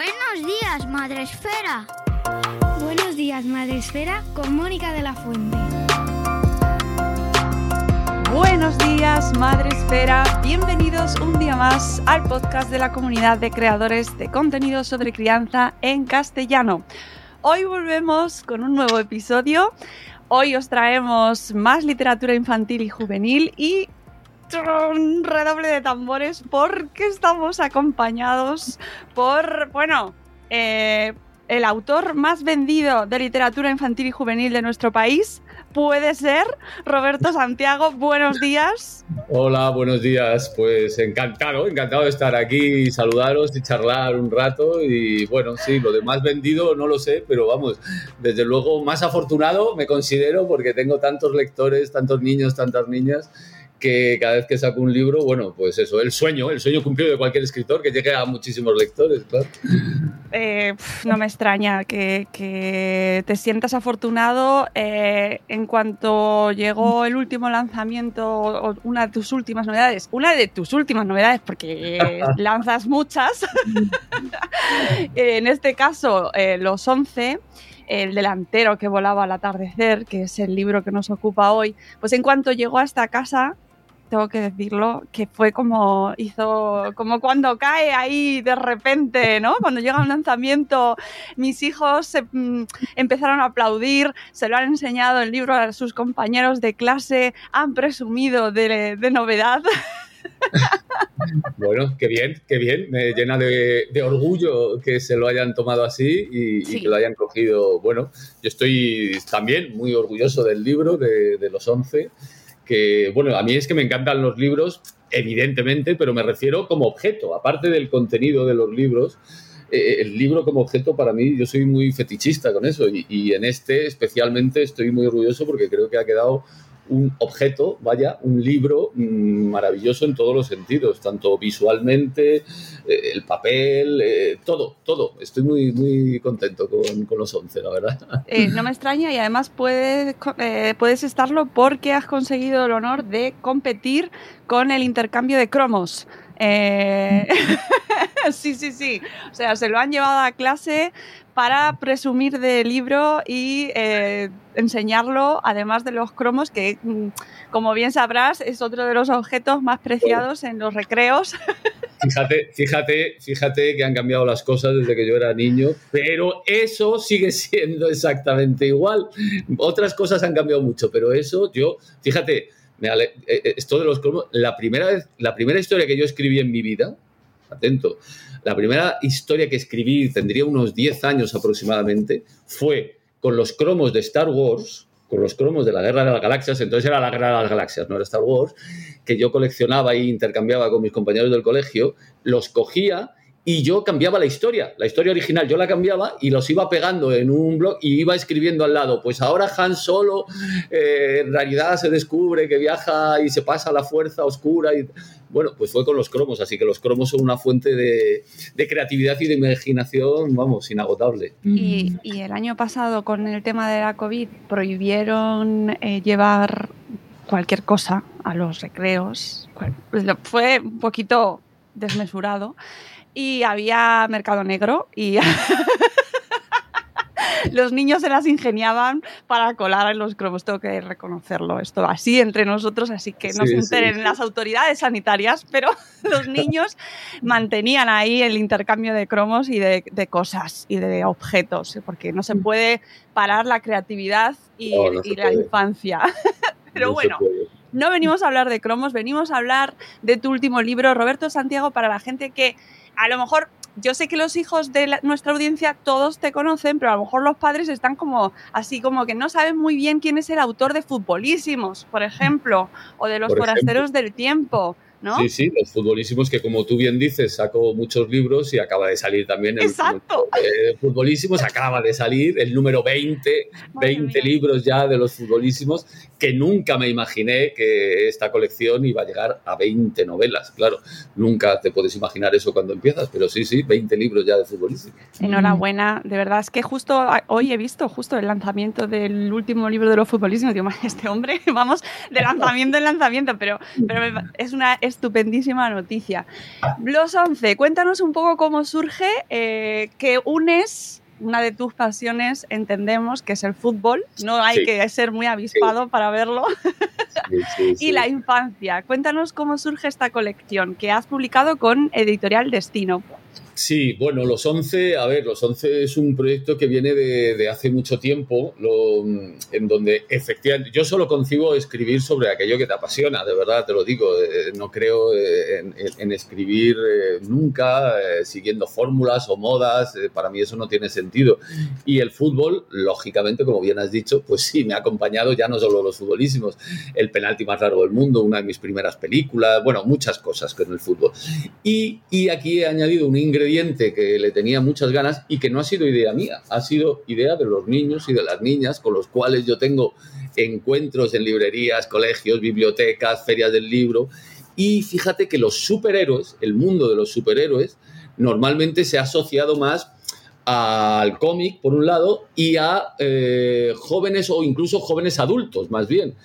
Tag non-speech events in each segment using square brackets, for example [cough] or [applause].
Buenos días, Madre Esfera. Buenos días, Madre Esfera, con Mónica de la Fuente. Buenos días, Madre Esfera. Bienvenidos un día más al podcast de la comunidad de creadores de contenido sobre crianza en castellano. Hoy volvemos con un nuevo episodio. Hoy os traemos más literatura infantil y juvenil y un redoble de tambores porque estamos acompañados por, bueno, eh, el autor más vendido de literatura infantil y juvenil de nuestro país, puede ser. Roberto Santiago, buenos días. Hola, buenos días. Pues encantado, encantado de estar aquí, saludaros y charlar un rato. Y bueno, sí, lo de más vendido no lo sé, pero vamos, desde luego más afortunado me considero porque tengo tantos lectores, tantos niños, tantas niñas que cada vez que saco un libro, bueno, pues eso, el sueño, el sueño cumplido de cualquier escritor, que llegue a muchísimos lectores, claro. Eh, no me extraña que, que te sientas afortunado. Eh, en cuanto llegó el último lanzamiento, una de tus últimas novedades, una de tus últimas novedades, porque [laughs] lanzas muchas, [laughs] en este caso, eh, los 11 el delantero que volaba al atardecer, que es el libro que nos ocupa hoy, pues en cuanto llegó a esta casa, tengo que decirlo, que fue como hizo, como cuando cae ahí de repente, ¿no? Cuando llega un lanzamiento, mis hijos se, mm, empezaron a aplaudir, se lo han enseñado el libro a sus compañeros de clase, han presumido de, de novedad. [laughs] Bueno, qué bien, qué bien. Me llena de, de orgullo que se lo hayan tomado así y, Sí. y que lo hayan cogido. Bueno, yo estoy también muy orgulloso del libro, de, de los 11, que, bueno, a mí es que me encantan los libros, evidentemente, pero me refiero como objeto, aparte del contenido de los libros. eh, el libro como objeto para mí, yo soy muy fetichista con eso y, y en este especialmente estoy muy orgulloso porque creo que ha quedado un objeto, vaya, un libro mm, maravilloso en todos los sentidos, tanto visualmente, eh, el papel, eh, todo, todo. Estoy muy, muy contento con, con los 11, la verdad. [laughs] Eh, no me extraña y además puedes, puedes estarlo porque has conseguido el honor de competir con el intercambio de cromos. Eh, [laughs] sí, sí, sí. O sea, se lo han llevado a clase para presumir del libro y eh, enseñarlo, además de los cromos, que, mm, como bien sabrás, es otro de los objetos más preciados en los recreos. [laughs] Fíjate, fíjate, fíjate que han cambiado las cosas desde que yo era niño, pero eso sigue [laughs] siendo exactamente igual. Otras cosas han cambiado mucho, pero eso yo, fíjate, eh, eh, esto de los cromos, la primera vez, la primera historia que yo escribí en mi vida, atento, la primera historia que escribí, tendría unos 10 años aproximadamente, fue con los cromos de Star Wars, con los cromos de la Guerra de las Galaxias, entonces era la Guerra de las Galaxias, no era Star Wars, que yo coleccionaba e intercambiaba con mis compañeros del colegio, los cogía y yo cambiaba la historia, la historia original, yo la cambiaba y los iba pegando en un blog y iba escribiendo al lado, pues ahora Han Solo eh, en realidad se descubre que viaja y se pasa a la fuerza oscura y bueno, pues fue con los cromos, así que los cromos son una fuente de, de creatividad y de imaginación, vamos, inagotable. Y, y el año pasado, con el tema de la COVID, prohibieron eh, llevar cualquier cosa a los recreos. Fue un poquito desmesurado. Y había mercado negro y [laughs] los niños se las ingeniaban para colar en los cromos, tengo que reconocerlo, esto así entre nosotros, así que no Sí, se enteren sí. las autoridades sanitarias, pero [laughs] los [laughs] niños mantenían ahí el intercambio de cromos y de, de cosas y de objetos, porque no se puede parar la creatividad y, No, no y se la infancia. Pero No bueno, no venimos a hablar de cromos, venimos a hablar de tu último libro, Roberto Santiago, para la gente que a lo mejor, yo sé que los hijos de la- nuestra audiencia todos te conocen, pero a lo mejor los padres están como así, como que no saben muy bien quién es el autor de Futbolísimos, por ejemplo, o de Los Por ejemplo. Forasteros del Tiempo, ¿no? Sí, sí, los futbolísimos que como tú bien dices, sacó muchos libros y acaba de salir también el Exacto. eh, futbolísimos, acaba de salir el número 20, Madre 20 mía. libros ya de los futbolísimos, que nunca me imaginé que esta colección iba a llegar a 20 novelas, claro, nunca te puedes imaginar eso cuando empiezas, pero sí, sí, 20 libros ya de futbolísimos. Enhorabuena, de verdad es que justo hoy he visto justo el lanzamiento del último libro de los futbolistas. Digo, [laughs] "Ma, este hombre, [laughs] vamos de lanzamiento en lanzamiento, pero, pero es una estupendísima noticia. Los 11, cuéntanos un poco cómo surge eh, que unes una de tus pasiones, entendemos que es el fútbol, no hay Sí. que ser muy avispado para verlo, Sí, [laughs] y la infancia. Cuéntanos cómo surge esta colección que has publicado con Editorial Destino. Sí, bueno, Los 11, a ver, Los 11 es un proyecto que viene de, de hace mucho tiempo, lo- en donde efectivamente yo solo concibo escribir sobre aquello que te apasiona, de verdad te lo digo, eh, no creo eh, en, en- en escribir eh, nunca eh, siguiendo fórmulas o modas, eh, para mí eso no tiene sentido. Y el fútbol, lógicamente, como bien has dicho, pues sí, me ha acompañado ya no solo los futbolísimos, el penalti más largo del mundo, una de mis primeras películas, bueno, muchas cosas con el fútbol. Y, y aquí he añadido un ingrediente que le tenía muchas ganas y que no ha sido idea mía, ha sido idea de los niños y de las niñas con los cuales yo tengo encuentros en librerías, colegios, bibliotecas, ferias del libro. Y fíjate que los superhéroes, el mundo de los superhéroes, normalmente se ha asociado más al cómic, por un lado, y a eh, jóvenes o incluso jóvenes adultos, más bien.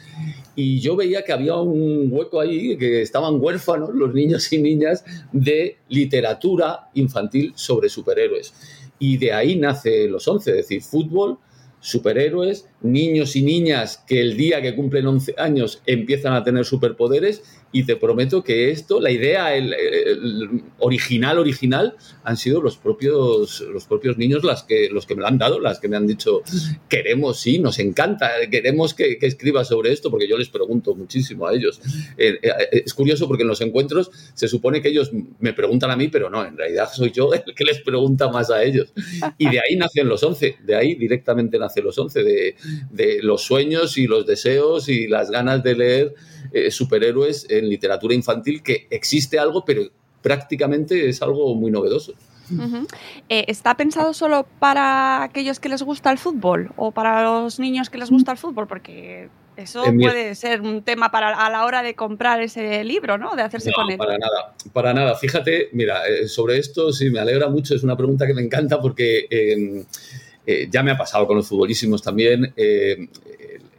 Y yo veía que había un hueco ahí, que estaban huérfanos los niños y niñas de literatura infantil sobre superhéroes. Y de ahí nace los 11, es decir, fútbol, superhéroes, niños y niñas que el día que cumplen 11 años empiezan a tener superpoderes y te prometo que esto, la idea el, original, original, han sido los propios, los propios niños las que, los que me lo han dado, las que me han dicho, queremos, sí, nos encanta, queremos que, que escribas sobre esto, porque yo les pregunto muchísimo a ellos. Eh, eh, es curioso porque en los encuentros se supone que ellos me preguntan a mí, pero no, en realidad soy yo el que les pregunta más a ellos. Y de ahí nacen los 11, de ahí directamente nacen los 11, de, de los sueños y los deseos y las ganas de leer eh, superhéroes en literatura infantil, que existe algo, pero prácticamente es algo muy novedoso. Eh, ¿Está pensado solo para aquellos que les gusta el fútbol o para los niños que les gusta el fútbol? Porque eso puede ser un tema para a la hora de comprar ese libro, ¿no? De hacerse No, con él. para nada, para nada. Fíjate, mira, eh, sobre esto sí me alegra mucho, es una pregunta que me encanta porque eh, eh, ya me ha pasado con los futbolísimos también. eh,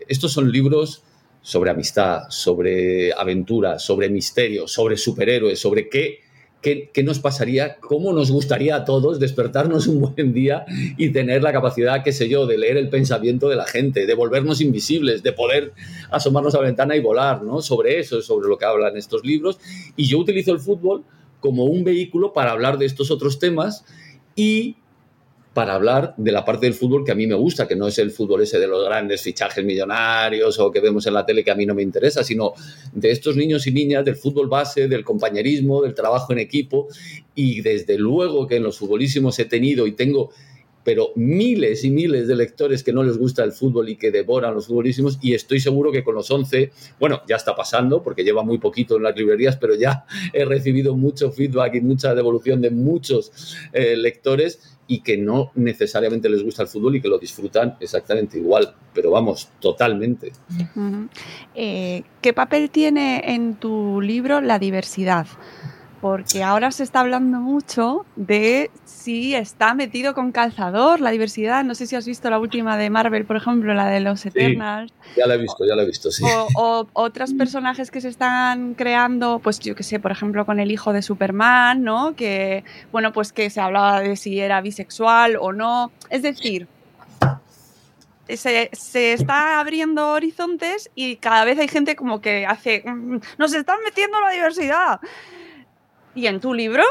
estos son libros sobre amistad, sobre aventura, sobre misterio, sobre superhéroes, sobre qué, qué, qué nos pasaría, cómo nos gustaría a todos despertarnos un buen día y tener la capacidad, qué sé yo, de leer el pensamiento de la gente, de volvernos invisibles, de poder asomarnos a la ventana y volar, ¿no? Sobre eso es sobre lo que hablan estos libros. Y yo utilizo el fútbol como un vehículo para hablar de estos otros temas y para hablar de la parte del fútbol que a mí me gusta, que no es el fútbol ese de los grandes fichajes millonarios o que vemos en la tele que a mí no me interesa, sino de estos niños y niñas, del fútbol base, del compañerismo, del trabajo en equipo. Y desde luego que en los futbolísimos he tenido y tengo pero miles y miles de lectores que no les gusta el fútbol y que devoran los futbolísimos y estoy seguro que con los 11, bueno, ya está pasando porque lleva muy poquito en las librerías, pero ya he recibido mucho feedback y mucha devolución de muchos eh, lectores y que no necesariamente les gusta el fútbol y que lo disfrutan exactamente igual, pero vamos, totalmente. Eh, ¿Qué papel tiene en tu libro la diversidad? Porque ahora se está hablando mucho de si está metido con calzador la diversidad. No sé si has visto la última de Marvel, por ejemplo, la de los Eternals. Ya la he visto, ya la he visto, sí. O, o otros personajes que se están creando, pues yo que sé, por ejemplo, con el hijo de Superman, ¿no? Que, bueno, pues que se hablaba de si era bisexual o no. Es decir, se, se está abriendo horizontes y cada vez hay gente como que hace, "Mm, nos están metiendo la diversidad. ¿Y en tu libro?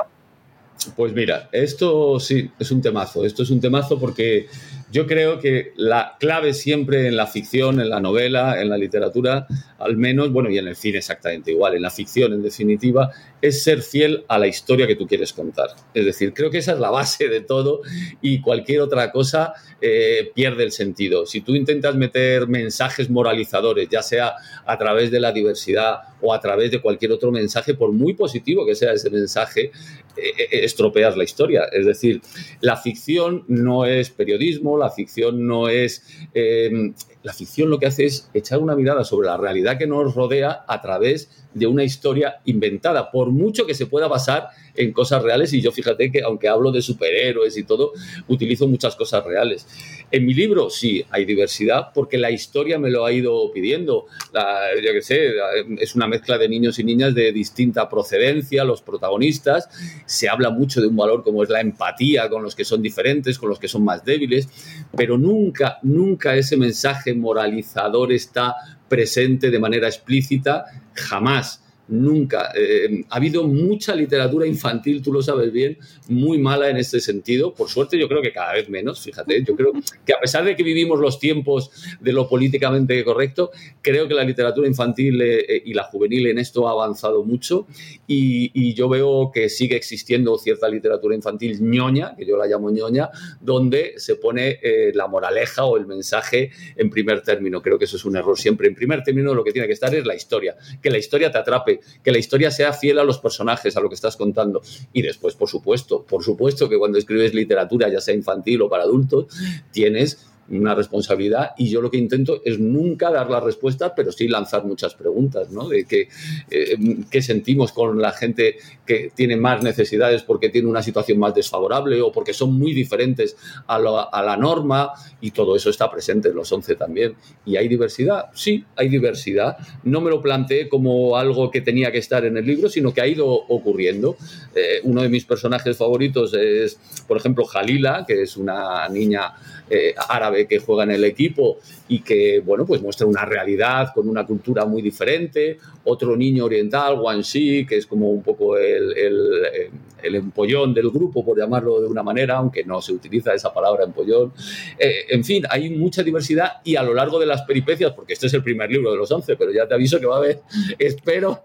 Pues mira, esto sí, es un temazo. Esto es un temazo porque yo creo que la clave siempre en la ficción, en la novela, en la literatura, al menos, bueno, y en el cine exactamente igual, en la ficción en definitiva, es ser fiel a la historia que tú quieres contar. Es decir, creo que esa es la base de todo y cualquier otra cosa eh, pierde el sentido. Si tú intentas meter mensajes moralizadores, ya sea a través de la diversidad o a través de cualquier otro mensaje, por muy positivo que sea ese mensaje, eh, eh, estropeas la historia. Es decir, la ficción no es periodismo, ficción no es... eh, la ficción lo que hace es echar una mirada sobre la realidad que nos rodea a través de una historia inventada, por mucho que se pueda basar en cosas reales. Y yo fíjate que aunque hablo de superhéroes y todo, utilizo muchas cosas reales. En mi libro sí hay diversidad porque la historia me lo ha ido pidiendo. La, yo qué sé, es una mezcla de niños y niñas de distinta procedencia, los protagonistas. Se habla mucho de un valor como es la empatía con los que son diferentes, con los que son más débiles, pero nunca, nunca ese mensaje moralizador está presente de manera explícita, jamás. Nunca. Eh, ha habido mucha literatura infantil, tú lo sabes bien, muy mala en este sentido. Por suerte, yo creo que cada vez menos, fíjate. Yo creo que a pesar de que vivimos los tiempos de lo políticamente correcto, creo que la literatura infantil eh, y la juvenil en esto ha avanzado mucho y, yo veo que sigue existiendo cierta literatura infantil ñoña, que yo la llamo ñoña, donde se pone eh, la moraleja o el mensaje en primer término. Creo que eso es un error siempre. En primer término lo que tiene que estar es la historia, que la historia te atrape, que la historia sea fiel a los personajes, a lo que estás contando. Y después, por supuesto, por supuesto que cuando escribes literatura, ya sea infantil o para adultos, tienes una responsabilidad y yo lo que intento es nunca dar la respuesta, pero sí lanzar muchas preguntas, ¿no? De qué, eh, qué sentimos con la gente que tiene más necesidades porque tiene una situación más desfavorable o porque son muy diferentes a, lo- a la norma y todo eso está presente en los 11 también. ¿Y hay diversidad? Sí, hay diversidad. No me lo planteé como algo que tenía que estar en el libro, sino que ha ido ocurriendo. Eh, uno de mis personajes favoritos es, por ejemplo, Jalila, que es una niña eh, árabe que juega en el equipo y que, bueno, pues muestra una realidad con una cultura muy diferente. Otro niño oriental, Wanxi, que es como un poco el, el- el empollón del grupo, por llamarlo de una manera, aunque no se utiliza esa palabra empollón. Eh, en fin, hay mucha diversidad y a lo largo de las peripecias, porque este es el primer libro de los 11, pero ya te aviso que va a haber, espero,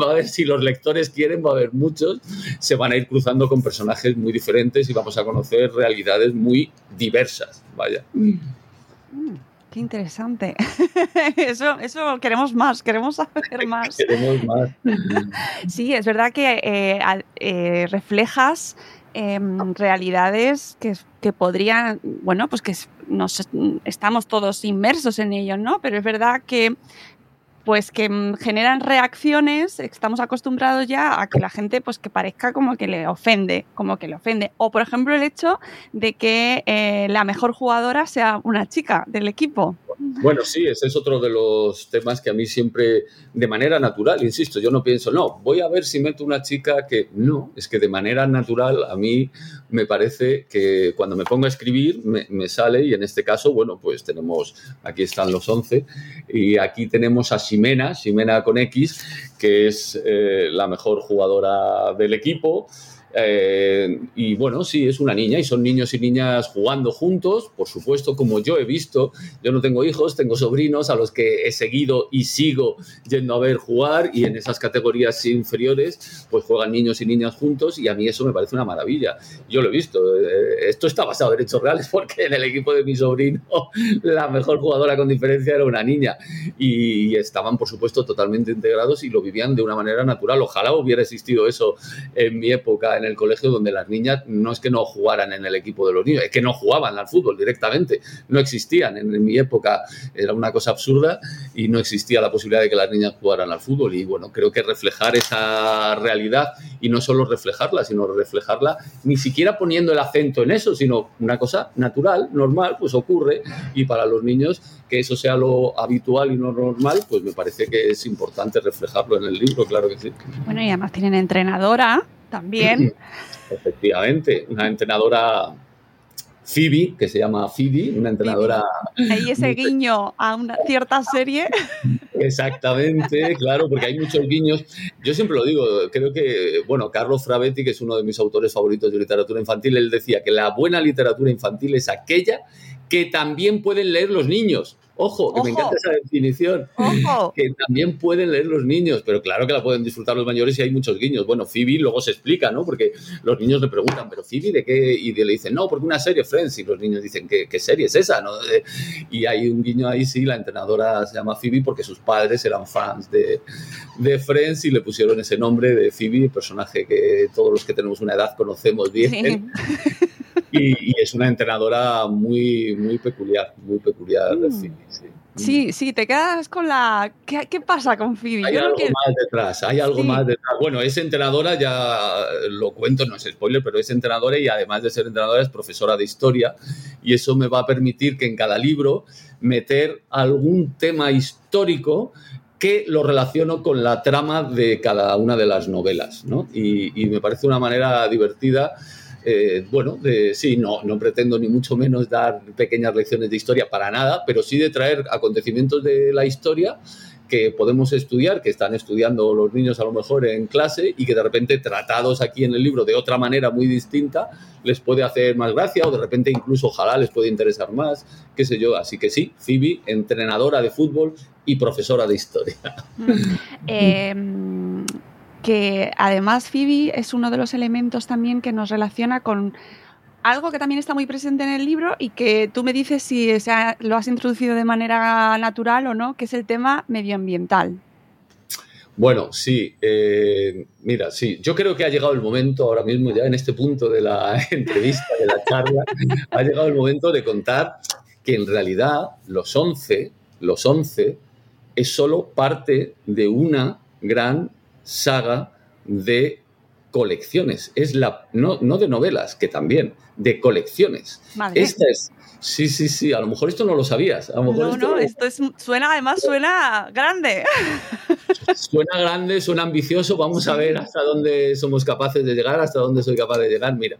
va a haber, si los lectores quieren, va a haber muchos, se van a ir cruzando con personajes muy diferentes y vamos a conocer realidades muy diversas, vaya. Qué interesante. [laughs] Eso, eso queremos más, queremos saber más. Queremos más. [laughs] Sí, es verdad que eh, eh, reflejas em, realidades que, que podrían, bueno, pues que nos estamos todos inmersos en ello, ¿no? Pero es verdad que pues que mm, generan reacciones, estamos acostumbrados ya a que la gente pues que parezca como que le ofende, como que le ofende. O por ejemplo el hecho de que eh, la mejor jugadora sea una chica del equipo. Bueno, sí, ese es otro de los temas que a mí siempre, de manera natural, insisto, yo no pienso, no, voy a ver si meto una chica que no, es que de manera natural a mí me parece que cuando me pongo a escribir me, me sale y en este caso, bueno, pues tenemos, aquí están los 11 y aquí tenemos a Ximena, Ximena con X, que es eh, la mejor jugadora del equipo. Eh, y bueno, sí, es una niña y son niños y niñas jugando juntos, por supuesto, como yo he visto. Yo no tengo hijos, tengo sobrinos a los que he seguido y sigo yendo a ver jugar y en esas categorías inferiores pues juegan niños y niñas juntos y a mí eso me parece una maravilla. Yo lo he visto. Eh, Esto está basado en hechos reales [laughs] porque en el equipo de mi sobrino la mejor jugadora con diferencia era una niña y estaban, por supuesto, totalmente integrados y lo vivían de una manera natural. Ojalá hubiera existido eso en mi época en el colegio donde las niñas no es que no jugaran en el equipo de los niños, es que no jugaban al fútbol directamente, no existían. En, mi época era una cosa absurda y no existía la posibilidad de que las niñas jugaran al fútbol. Y bueno, creo que reflejar esa realidad y no solo reflejarla, sino reflejarla ni siquiera poniendo el acento en eso, sino una cosa natural, normal, pues ocurre. Y para los niños que eso sea lo habitual y no normal, pues me parece que es importante reflejarlo en el libro, claro que sí. Bueno, y además tienen entrenadora también. [clears throat] Efectivamente, una entrenadora Phoebe, que se llama Phoebe, una entrenadora. Ahí ese guiño a una cierta serie. [laughs] Exactamente, claro, porque hay muchos guiños. Yo siempre lo digo, creo que, bueno, Carlos Frabetti, que es uno de mis autores favoritos de literatura infantil, él decía que la buena literatura infantil es aquella que también pueden leer los niños. Ojo, que me encanta esa definición. Ojo. Que también pueden leer los niños, pero claro que la pueden disfrutar los mayores y hay muchos guiños. Bueno, Phoebe luego se explica, ¿no? Porque los niños le preguntan, ¿pero Phoebe de qué? Y le dicen, no, porque una serie, Friends. Y los niños dicen, ¿qué, qué serie es esa? ¿no? Eh, Y hay un guiño ahí, sí, la entrenadora se llama Phoebe porque sus padres eran fans de, de Friends y le pusieron ese nombre de Phoebe, personaje que todos los que tenemos una edad conocemos bien. [laughs] Y, y es una entrenadora muy, muy peculiar, muy peculiar, Mm. Phoebe, sí. Sí, sí, te quedas con la. ¿Qué, qué pasa con Phoebe? Hay Yo algo más detrás, hay algo Sí. más detrás. Bueno, es entrenadora, ya lo cuento, no es spoiler, pero es entrenadora y además de ser entrenadora es profesora de historia y eso me va a permitir que en cada libro meter algún tema histórico que lo relaciono con la trama de cada una de las novelas, ¿no? Y, y me parece una manera divertida eh, bueno, de, sí, no, no pretendo ni mucho menos dar pequeñas lecciones de historia para nada, pero sí de traer acontecimientos de la historia que podemos estudiar, que están estudiando los niños a lo mejor en clase y que de repente tratados aquí en el libro de otra manera muy distinta les puede hacer más gracia o de repente incluso ojalá les puede interesar más, qué sé yo. Así que sí, Phoebe, entrenadora de fútbol y profesora de historia. [laughs] [laughs] Eh, que además Phoebe es uno de los elementos también que nos relaciona con algo que también está muy presente en el libro y que tú me dices si lo has introducido de manera natural o no, que es el tema medioambiental. Bueno, sí, eh, mira, sí, yo creo que ha llegado el momento ahora mismo, ya en este punto de la [laughs] entrevista, de la charla, ha llegado el momento de contar que en realidad los 11, los 11 es solo parte de una gran saga de colecciones. Es la, no, no de novelas, que también, de colecciones. Madre. Esta es, sí, sí, sí, a lo mejor esto no lo sabías. A lo mejor No, esto no, lo- esto es, suena, además suena grande. [laughs] Suena grande, suena ambicioso, vamos a ver hasta dónde somos capaces de llegar, hasta dónde soy capaz de llegar. Mira,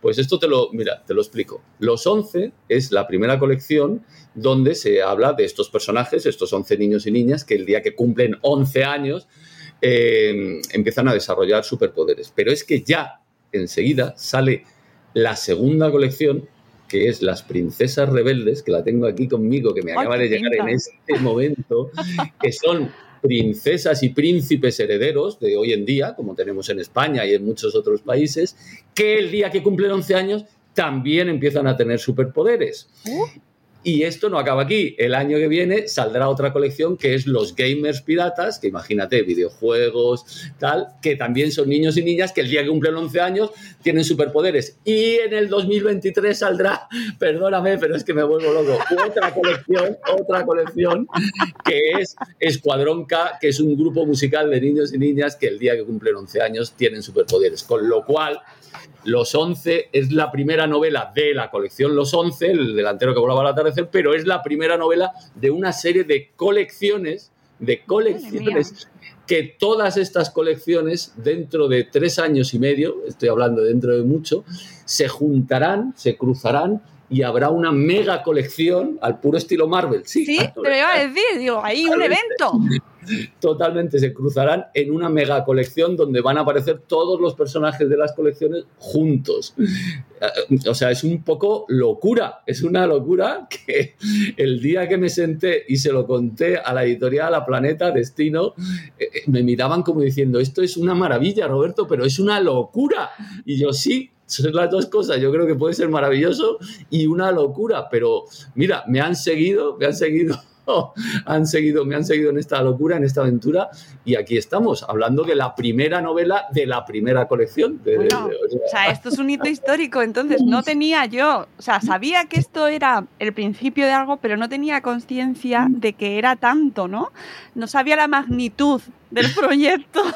pues esto te lo, mira, te lo explico. Los 11 es la primera colección donde se habla de estos personajes, estos 11 niños y niñas, que el día que cumplen 11 años eh, empiezan a desarrollar superpoderes. Pero es que ya enseguida sale la segunda colección, que es Las Princesas Rebeldes, que la tengo aquí conmigo, que me acaba de llegar pinta. en este momento, que son princesas y príncipes herederos de hoy en día, como tenemos en España y en muchos otros países, que el día que cumplen 11 años también empiezan a tener superpoderes. Y esto no acaba aquí. El año que viene saldrá otra colección que es los gamers piratas, que imagínate, videojuegos, tal, que también son niños y niñas que el día que cumplen 11 años tienen superpoderes. Y en el 2023 saldrá, [laughs] perdóname, pero es que me vuelvo loco, otra colección, otra colección que es Escuadrón K, que es un grupo musical de niños y niñas que el día que cumplen 11 años tienen superpoderes. Con lo cual, los 11 es la primera novela de la colección Los 11, el delantero que volaba al atardecer, pero es la primera novela de una serie de colecciones, de colecciones, que todas estas colecciones, dentro de tres años y medio, estoy hablando dentro de mucho, se juntarán, se cruzarán y habrá una mega colección al puro estilo Marvel. Sí, Sí, te lo iba a decir, digo, ahí un evento. [laughs] totalmente se cruzarán en una mega colección donde van a aparecer todos los personajes de las colecciones juntos. Eh, O sea, es un poco locura, es una locura que el día que me senté y se lo conté a la editorial, a Planeta, Destino, eh, eh, me miraban como diciendo, esto es una maravilla, Roberto, pero es una locura. Y yo sí. Son las dos cosas. Yo creo que puede ser maravilloso y una locura. Pero mira, me han seguido, me han seguido [laughs] han seguido, me han seguido en esta locura, en esta aventura, y aquí estamos, hablando de la primera novela de la primera colección. de- Bueno, de- o sea, esto es un hito histórico, entonces no tenía yo, o sea, sabía que esto era el principio de algo, pero no tenía conciencia de que era tanto, ¿no? No sabía la magnitud del proyecto. [laughs]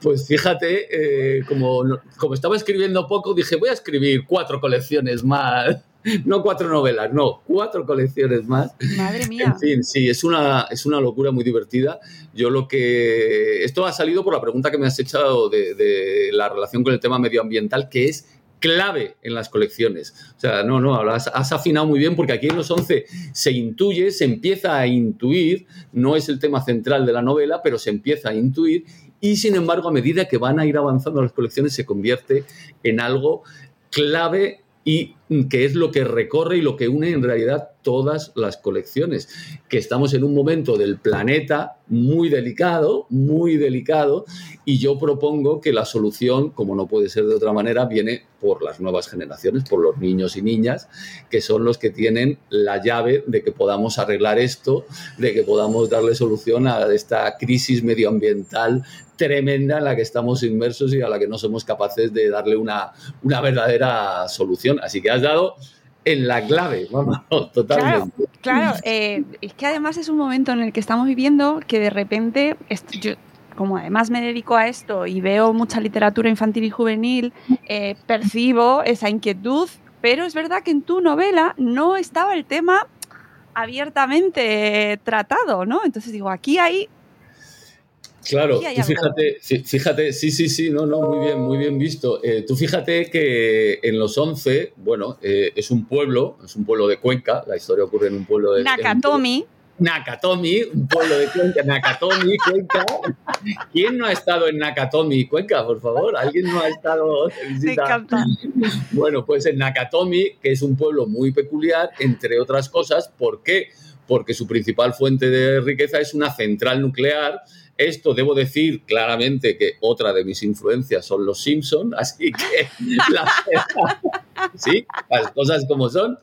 Pues fíjate, eh, como, como estaba escribiendo poco, dije, voy a escribir cuatro colecciones más. [laughs] No cuatro novelas, no, cuatro colecciones más. Madre mía. En fin, sí, es una, es una locura muy divertida. Yo lo que... Esto ha salido por la pregunta que me has hecho de, de la relación con el tema medioambiental, que es clave en las colecciones. O sea, no, no, has, has, afinado muy bien porque aquí en los 11 se intuye, se empieza a intuir, no es el tema central de la novela, pero se empieza a intuir y sin embargo a medida que van a ir avanzando las colecciones se convierte en algo clave y que es lo que recorre y lo que une en realidad todas las colecciones, que estamos en un momento del planeta muy delicado, muy delicado, y yo propongo que la solución, como no puede ser de otra manera, viene por las nuevas generaciones, por los niños y niñas, que son los que tienen la llave de que podamos arreglar esto, de que podamos darle solución a esta crisis medioambiental tremenda en la que estamos inmersos y a la que no somos capaces de darle una, una verdadera solución. Así que has dado en la clave, vamos, [laughs] totalmente. Claro, eh, es que además es un momento en el que estamos viviendo que de repente, yo, como además me dedico a esto y veo mucha literatura infantil y juvenil, eh, percibo esa inquietud, pero es verdad que en tu novela no estaba el tema abiertamente tratado, ¿no? Entonces digo, aquí hay Claro, tú fíjate, fíjate, sí, sí, sí, no, no, muy bien, muy bien visto. Eh, tú fíjate que en los 11, bueno, eh, es un pueblo, es un pueblo de Cuenca, la historia ocurre en un pueblo de... Nakatomi. Nakatomi, un pueblo de Cuenca, Nakatomi, Cuenca. ¿Quién no ha estado en Nakatomi, Cuenca, por favor? ¿Alguien no ha estado Me encanta. Bueno, pues en Nakatomi, que es un pueblo muy peculiar, entre otras cosas, ¿por qué? Porque su principal fuente de riqueza es una central nuclear esto debo decir claramente que otra de mis influencias son los Simpson, [laughs] así que [laughs] sí, las cosas como son.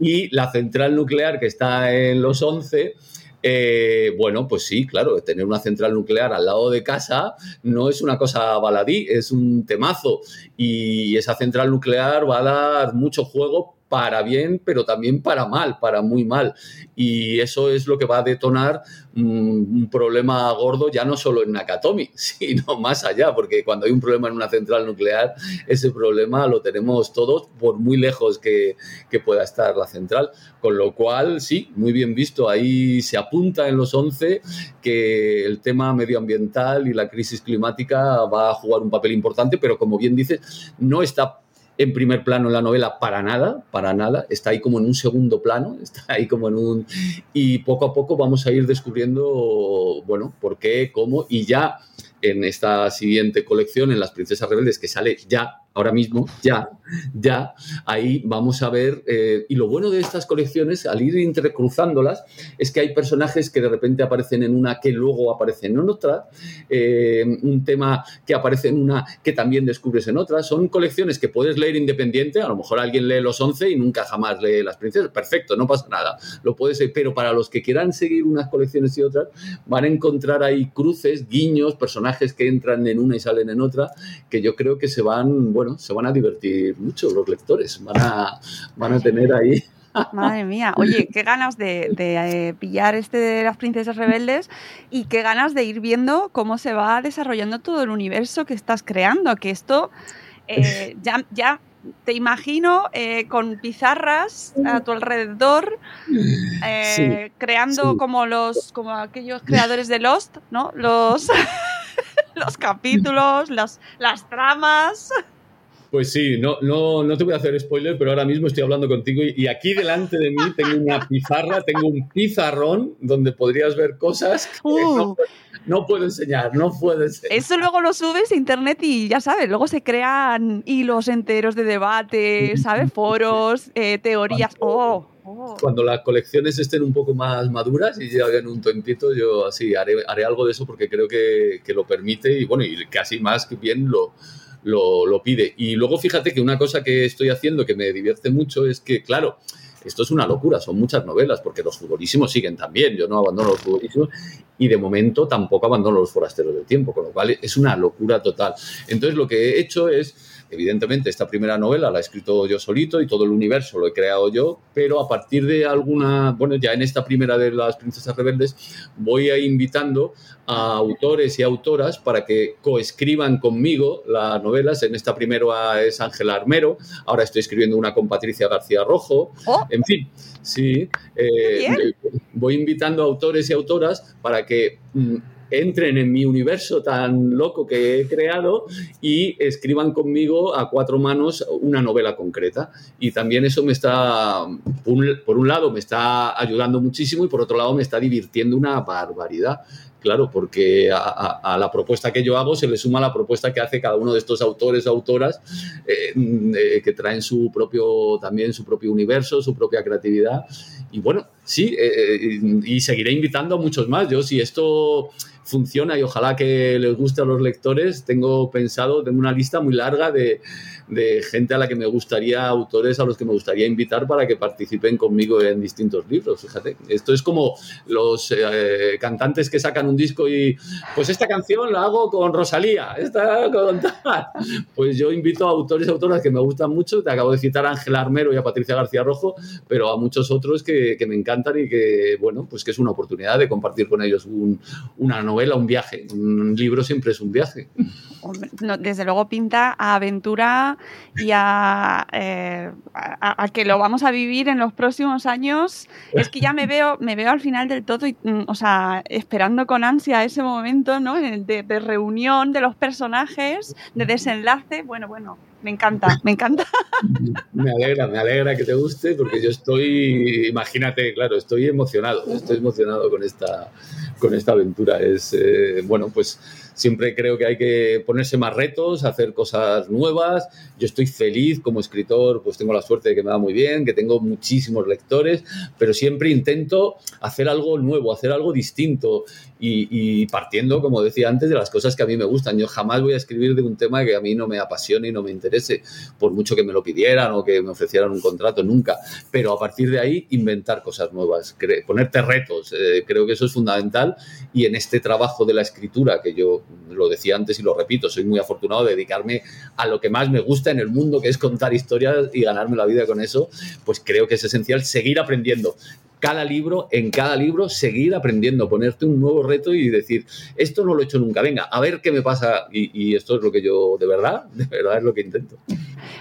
Y la central nuclear que está en los 11 eh, bueno, pues sí, claro, tener una central nuclear al lado de casa no es una cosa baladí, es un temazo. Y esa central nuclear va a dar mucho juego para bien, pero también para mal, para muy mal. Y eso es lo que va a detonar un problema gordo ya no solo en Nakatomi, [laughs] sino más allá, porque cuando hay un problema en una central nuclear, ese problema lo tenemos todos por muy lejos que, que pueda estar la central. Con lo cual, sí, muy bien visto, ahí se apunta en los 11 que el tema medioambiental y la crisis climática va a jugar un papel importante, pero como bien dices, no está en primer plano en la novela para nada, para nada, está ahí como en un segundo plano, [laughs] está ahí como en un... Y poco a poco vamos a ir descubriendo, bueno, por qué, cómo, y ya en esta siguiente colección, en Las Princesas Rebeldes, que sale ya ahora mismo, ya, ya, ahí vamos a ver, eh, y lo bueno de estas colecciones, al ir entrecruzándolas, es que hay personajes que de repente aparecen en una que luego aparecen en otra, eh, un tema que aparece en una que también descubres en otra, son colecciones que puedes leer independiente, a lo mejor alguien lee los 11 y nunca jamás lee las princesas, perfecto, no pasa nada, lo puedes pero para los que quieran seguir unas colecciones y otras, van a encontrar ahí cruces, guiños, personajes que entran en una y salen en otra, que yo creo que se van, bueno, se van a divertir mucho los lectores, van a, van a tener ahí Madre mía, [laughs] oye, qué ganas de, eh, pillar este de las princesas rebeldes y qué ganas de ir viendo cómo se va desarrollando todo el universo que estás creando, que esto eh, [laughs] ya, ya te imagino eh, con pizarras a tu alrededor, [laughs] creando como los, como aquellos creadores de Lost, ¿no? Los, los capítulos, las, las tramas. Pues sí, no, no, no te voy a hacer spoiler, pero ahora mismo estoy hablando contigo y, aquí delante de mí tengo una pizarra, tengo un pizarrón donde podrías ver cosas que no, uh. puedo enseñar, no puedo enseñar. Eso luego lo subes a internet y ya sabes, luego se crean hilos enteros de debate, [laughs] ¿sabes? Foros, eh, teorías. Oh, oh. Cuando las colecciones estén un poco más maduras y lleguen un tiempito, yo así haré, haré algo de eso porque creo que, que lo permite y bueno, y casi más que bien lo lo, pide. Y luego fíjate que una cosa que estoy haciendo que me divierte mucho es que, claro, esto es una locura, son muchas novelas, porque los futbolísimos siguen también, yo no abandono los futbolísimos y de momento tampoco abandono los forasteros del tiempo, con lo cual es una locura total. Entonces lo que he hecho es Evidentemente, esta primera novela la he escrito yo solito y todo el universo lo he creado yo, pero a partir de alguna, bueno, ya en esta primera de las Princesas Rebeldes, voy a invitando a autores y autoras para que coescriban conmigo las novelas. En esta primera es Ángela Armero, ahora estoy escribiendo una con Patricia García Rojo, oh. en fin, sí. Eh, voy invitando a autores y autoras para que mm, entren en mi universo tan loco que he creado y escriban conmigo a cuatro manos una novela concreta. Y también eso me está, por un lado, me está ayudando muchísimo y por otro lado me está divirtiendo una barbaridad. Claro, porque a, la propuesta que yo hago se le suma la propuesta que hace cada uno de estos autores o autoras eh, eh, que traen su propio, también su propio universo, su propia creatividad. Y bueno, sí, eh, y seguiré invitando a muchos más. Yo, si esto funciona y ojalá que les guste a los lectores, tengo pensado, tengo una lista muy larga de, de gente a la que me gustaría, autores a los que me gustaría invitar para que participen conmigo en distintos libros. Fíjate, esto es como los eh, cantantes que sacan un disco y pues esta canción la hago con Rosalía, esta con tal. Pues yo invito a autores y autoras que me gustan mucho, te acabo de citar a Ángel Armero y a Patricia García Rojo, pero a muchos otros que, que, me encantan y que, bueno, pues que es una oportunidad de compartir con ellos una novela, un viaje. Un libro siempre es un viaje. desde luego pinta a aventura y eh, a, que lo vamos a vivir en los próximos años. Es que ya me veo, me veo al final del todo, y, mm, o sea, esperando con ansia ese momento ¿no? de reunión de los personajes, de desenlace. Bueno, bueno, me encanta, me encanta. [laughs] Me alegra, me alegra que te guste porque yo estoy, imagínate, claro, estoy emocionado, estoy emocionado con esta, con esta aventura. Es, eh, bueno, pues siempre creo que hay que ponerse más retos, hacer cosas nuevas. Yo estoy feliz como escritor, pues tengo la suerte de que me va muy bien, que tengo muchísimos lectores, pero siempre intento hacer algo nuevo, hacer algo distinto y, partiendo, como decía antes, de las cosas que a mí me gustan. Yo jamás voy a escribir de un tema que a mí no me apasione y no me interese, por mucho que me lo pidieran o que me ofrecieran un contrato, nunca. Pero a partir de ahí, inventar cosas nuevas, ponerte retos, eh, creo que eso es fundamental. Y en este trabajo de la escritura, que yo lo decía antes y lo repito, soy muy afortunado de dedicarme a lo que más me gusta en el mundo, que es contar historias y ganarme la vida con eso, pues creo que es esencial seguir aprendiendo cada libro, en cada libro, seguir aprendiendo, ponerte un nuevo reto y decir, esto no lo he hecho nunca, venga, a ver qué me pasa. Y, esto es lo que yo, de verdad, [laughs] de verdad es lo que intento.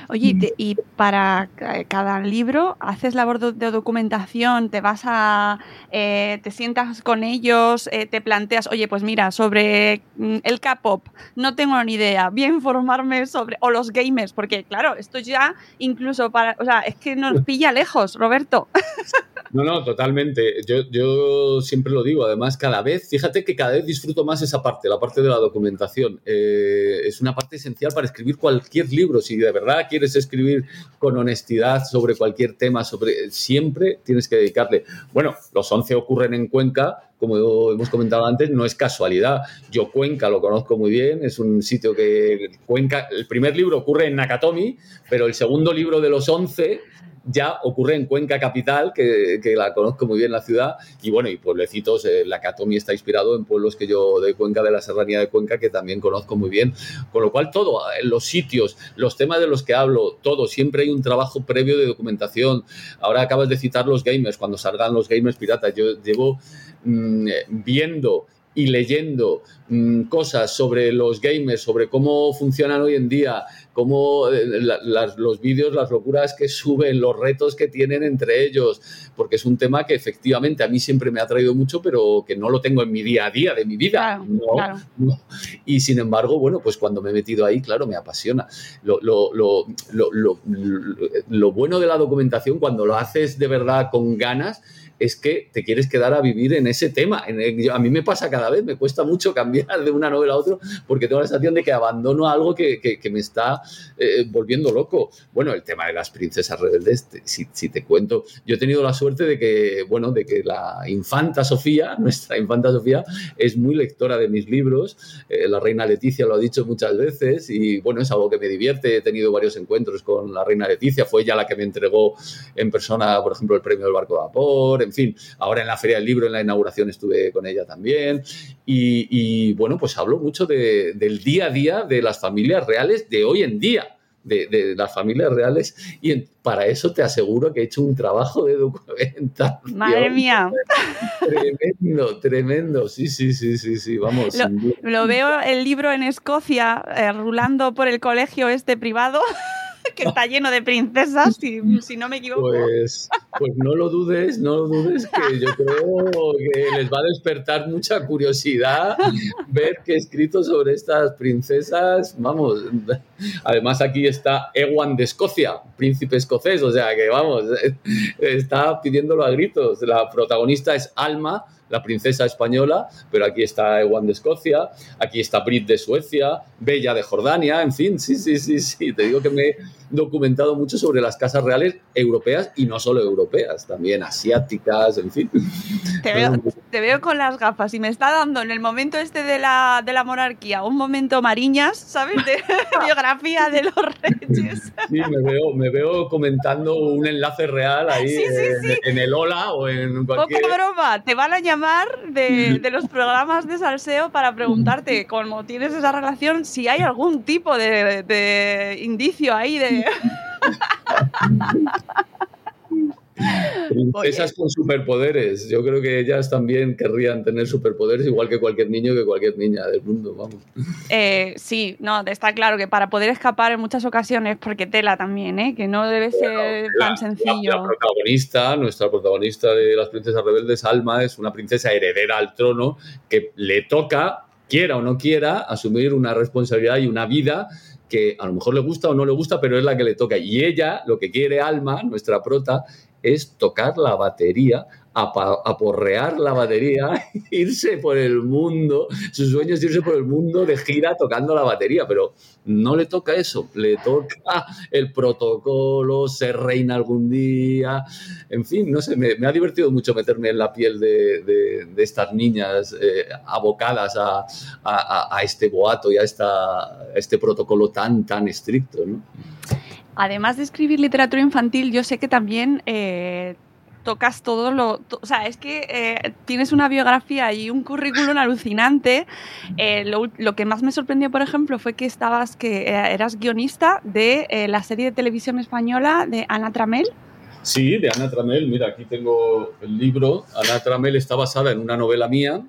Oye, y para cada libro, ¿haces labor de documentación? ¿Te vas a, eh, te sientas con ellos, eh, te planteas, oye, pues mira, sobre mm, el K-pop, no tengo ni idea, voy a informarme sobre, o los gamers, porque claro, esto ya incluso para, o sea, es que nos pilla lejos, Roberto. [laughs] No, no, totalmente. Yo, yo siempre lo digo, además, cada vez, fíjate que cada vez disfruto más esa parte, la parte de la documentación. Eh, es una parte esencial para escribir cualquier libro. Si de verdad quieres escribir con honestidad sobre cualquier tema, sobre siempre tienes que dedicarle. Bueno, los 11 ocurren en Cuenca, como hemos comentado antes, no es casualidad. Yo Cuenca lo conozco muy bien, es un sitio que Cuenca, el primer libro ocurre en Nakatomi, pero el segundo libro de los 11 ya ocurre en Cuenca Capital, que, la conozco muy bien la ciudad, y bueno, y pueblecitos, eh, la Catomi está inspirado en pueblos que yo de Cuenca, de la Serranía de Cuenca, que también conozco muy bien, con lo cual todo, eh, los sitios, los temas de los que hablo, todo, siempre hay un trabajo previo de documentación. Ahora acabas de citar los gamers, cuando salgan los gamers piratas, yo llevo mm, viendo y leyendo mm, cosas sobre los gamers, sobre cómo funcionan hoy en día, cómo eh, los vídeos, las locuras que suben, los retos que tienen entre ellos, porque es un tema que efectivamente a mí siempre me ha traído mucho, pero que no lo tengo en mi día a día de mi vida. [laughs] Y sin embargo, bueno, pues cuando me he metido ahí, claro, me apasiona. Lo, lo bueno de la documentación, cuando lo haces de verdad con ganas, es que te quieres quedar a vivir en ese tema. a mí me pasa cada vez, me cuesta mucho cambiar de una novela a otra porque tengo la sensación de que abandono algo que, me está eh, volviendo loco. Bueno, el tema de las princesas rebeldes, si, te cuento, yo he tenido la suerte de que, bueno, de que la infanta Sofía, [laughs] nuestra infanta Sofía, es muy lectora de mis libros. Eh, la reina Leticia lo ha dicho muchas veces y, bueno, es algo que me divierte. He tenido varios encuentros con la reina Leticia, fue ella la que me entregó en persona, por ejemplo, el premio del barco de vapor en fin, ahora en la Feria del Libro, en la inauguración estuve con ella también. Y, bueno, pues hablo mucho del día a día de las familias reales de hoy en día. De, las familias reales y para eso te aseguro que he hecho un trabajo de documentación. Madre mía. Tremendo, tremendo. Sí, sí, sí, sí, sí, vamos. Lo, veo el libro en Escocia eh, rulando por el colegio este privado. [laughs] que está lleno de princesas, si, no me equivoco. Pues, pues no lo dudes, no lo dudes, que yo creo que les va a despertar mucha curiosidad ver que he escrito sobre estas princesas. Vamos, además aquí está Ewan de Escocia, príncipe escocés, o sea que vamos, está pidiéndolo a gritos. La protagonista es Alma la princesa española, pero aquí está Ewan de Escocia, aquí está Brit de Suecia, Bella de Jordania, en fin, sí, sí, sí, sí. Te digo que me documentado mucho sobre las casas reales europeas y no solo europeas, también asiáticas, en fin. Te veo, te veo con las gafas y me está dando en el momento este de la, de la monarquía un momento mariñas, ¿sabes? De [laughs] biografía de los reyes. Sí, me veo, me veo comentando un enlace real ahí Sí, sí, en, sí. en el Ola o en cualquier... Poca broma, te van a llamar de, de los programas de salseo para preguntarte, como tienes esa relación, si hay algún tipo de, de indicio ahí de... Princesas con superpoderes. Yo creo que ellas también querrían tener superpoderes, igual que cualquier niño, que cualquier niña del mundo, vamos. Eh, sí, no, está claro que para poder escapar en muchas ocasiones, porque tela también, ¿eh? que no debe ser tan sencillo. La, la protagonista, nuestra protagonista de las princesas rebeldes, Alma, es una princesa heredera al trono que le toca, quiera o no quiera, asumir una responsabilidad y una vida que a lo mejor le gusta o no le gusta, pero es la que le toca. Y ella, lo que quiere Alma, nuestra prota, es tocar la batería, aporrear la batería, [laughs] irse por el mundo. Su sueño es irse por el mundo de gira tocando la batería, pero no le toca eso, le toca el protocolo, ser reina algún día. En fin, no sé, me, ha divertido mucho meterme en la piel de, estas niñas eh, abocadas a, este boato y a, esta, este protocolo tan, tan estricto. Además de escribir literatura infantil, yo sé que también eh, tocas todo lo... o sea, es que eh, tienes una biografía y un currículum alucinante. Eh, lo, que más me sorprendió, por ejemplo, fue que estabas, que eh, eras guionista de la serie de televisión española de Ana Tramel. Sí, de Ana Tramel. Mira, aquí tengo el libro. Ana Tramel está basada en una novela mía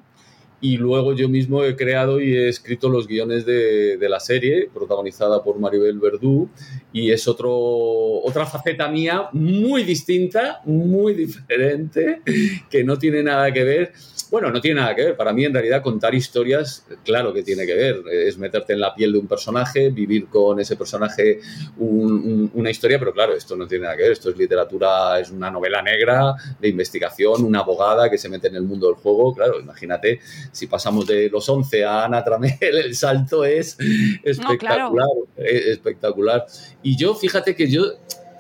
y luego yo mismo he creado y he escrito los guiones de, la serie, protagonizada por Maribel Verdú, y es otro, otra faceta mía muy distinta, muy diferente, que no tiene nada que ver. Bueno, no tiene nada que ver. Para mí, en realidad, contar historias, claro que tiene que ver. Es meterte en la piel de un personaje, vivir con ese personaje un- una historia, pero claro, esto no tiene nada que ver. Esto es literatura, es una novela negra de investigación, una abogada que se mete en el mundo del juego. Claro, imagínate, si pasamos de los 11 a Ana Tramel, el salto es espectacular. es espectacular. Y yo, fíjate que yo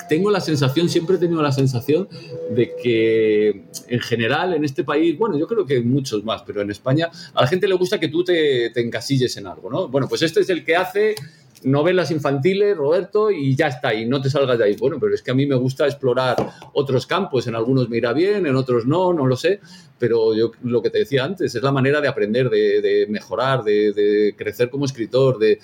tengo la sensación, siempre he tenido la sensación de que en general en este país, bueno, yo creo que muchos más, pero en España a la gente le gusta que tú te, te encasilles en algo, ¿no? Bueno, pues este es el que hace novelas infantiles, Roberto, y ya está, y no te salgas de ahí. Bueno, pero es que a mí me gusta explorar otros campos, en algunos me irá bien, en otros no, no lo sé, pero yo lo que te decía antes, es la manera de aprender, de, de mejorar, de, de crecer como escritor, de...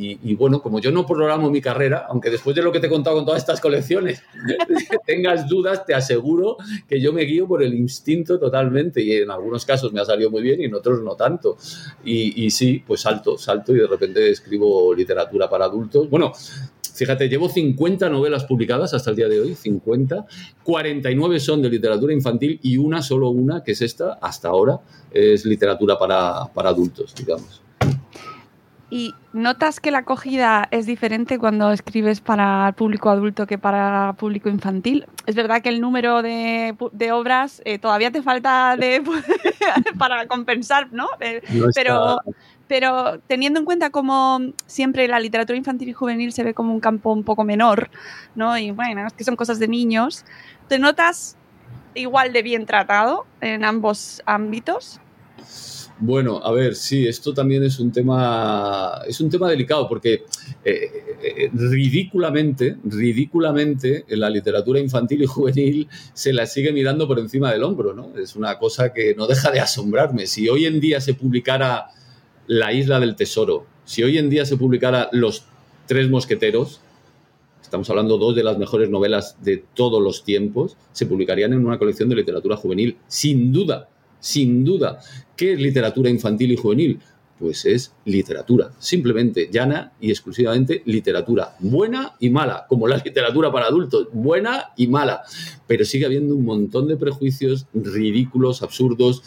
Y, bueno, como yo no programo mi carrera, aunque después de lo que te he contado con todas estas colecciones [laughs] tengas dudas, te aseguro que yo me guío por el instinto totalmente y en algunos casos me ha salido muy bien y en otros no tanto. Y, y sí, pues salto, salto y de repente escribo literatura para adultos. Bueno, Fíjate, llevo 50 novelas publicadas hasta el día de hoy, 50. 49 son de literatura infantil y una, solo una, que es esta, hasta ahora, es literatura para, para adultos, digamos. ¿Y notas que la acogida es diferente cuando escribes para el público adulto que para público infantil? Es verdad que el número de, de obras eh, todavía te falta de, [laughs] para compensar, ¿no? Eh, No pero, pero teniendo en cuenta como siempre la literatura infantil y juvenil se ve como un campo un poco menor, ¿no? Y bueno, es que son cosas de niños. ¿Te notas igual de bien tratado en ambos ámbitos? Bueno, a ver, sí, esto también es un tema, es un tema delicado porque eh, eh, ridículamente, ridículamente en la literatura infantil y juvenil se la sigue mirando por encima del hombro, ¿no? Es una cosa que no deja de asombrarme. Si hoy en día se publicara La isla del tesoro, si hoy en día se publicara Los tres mosqueteros, estamos hablando dos de las mejores novelas de todos los tiempos, se publicarían en una colección de literatura juvenil, sin duda, sin duda. ¿Qué es literatura infantil y juvenil? pues es literatura, simplemente llana y exclusivamente literatura, buena y mala, como la literatura para adultos, buena y mala, pero sigue habiendo un montón de prejuicios ridículos, absurdos.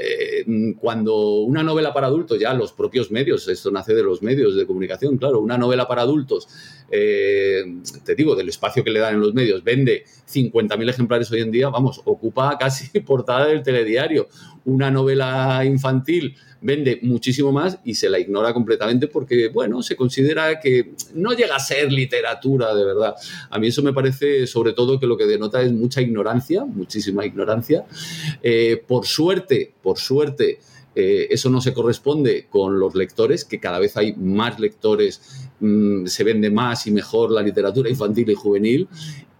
Eh, cuando una novela para adultos, ya los propios medios, esto nace de los medios de comunicación, claro, una novela para adultos, eh, te digo, del espacio que le dan en los medios, vende 50.000 ejemplares hoy en día, vamos, ocupa casi [laughs] portada del telediario. Una novela infantil vende muchísimo más y se la ignora completamente porque, bueno, se considera que no llega a ser literatura de verdad. A mí eso me parece, sobre todo, que lo que denota es mucha ignorancia, muchísima ignorancia. Eh, por suerte, por suerte, eh, eso no se corresponde con los lectores, que cada vez hay más lectores, mm, se vende más y mejor la literatura infantil y juvenil.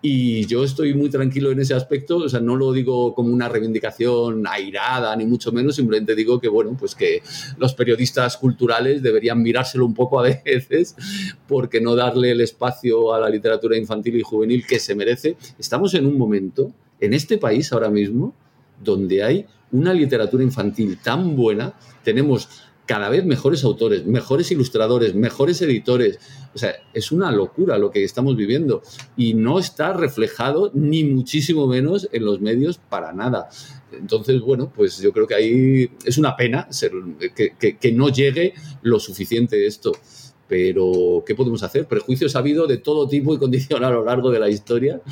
Y yo estoy muy tranquilo en ese aspecto, o sea, no lo digo como una reivindicación airada, ni mucho menos, simplemente digo que, bueno, pues que los periodistas culturales deberían mirárselo un poco a [laughs] veces, porque no darle el espacio a la literatura infantil y juvenil que se merece. Estamos en un momento, en este país ahora mismo, donde hay una literatura infantil tan buena, tenemos cada vez mejores autores, mejores ilustradores, mejores editores. O sea, es una locura lo que estamos viviendo y no está reflejado ni muchísimo menos en los medios para nada. Entonces, bueno, pues yo creo que ahí es una pena que, no llegue lo suficiente esto. Pero, ¿qué podemos hacer? Prejuicios ha habido de todo tipo y condición a lo largo de la historia.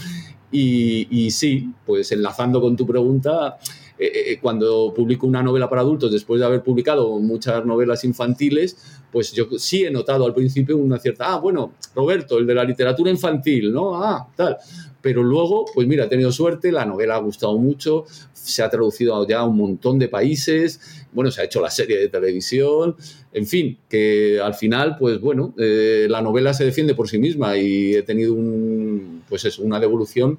Y sí, pues enlazando con tu pregunta, eh, eh, eh, cuando publico una novela para adultos, después de haber publicado muchas novelas infantiles, pues yo sí he notado al principio una cierta, ah, bueno, Roberto, el de la literatura infantil, ¿no? Ah, tal. Pero luego, pues mira, he tenido suerte, la novela ha gustado mucho, se ha traducido ya a un montón de países, bueno, se ha hecho la serie de televisión, en fin, que al final, pues bueno, la novela se defiende por sí misma y he tenido un, pues eso, una devolución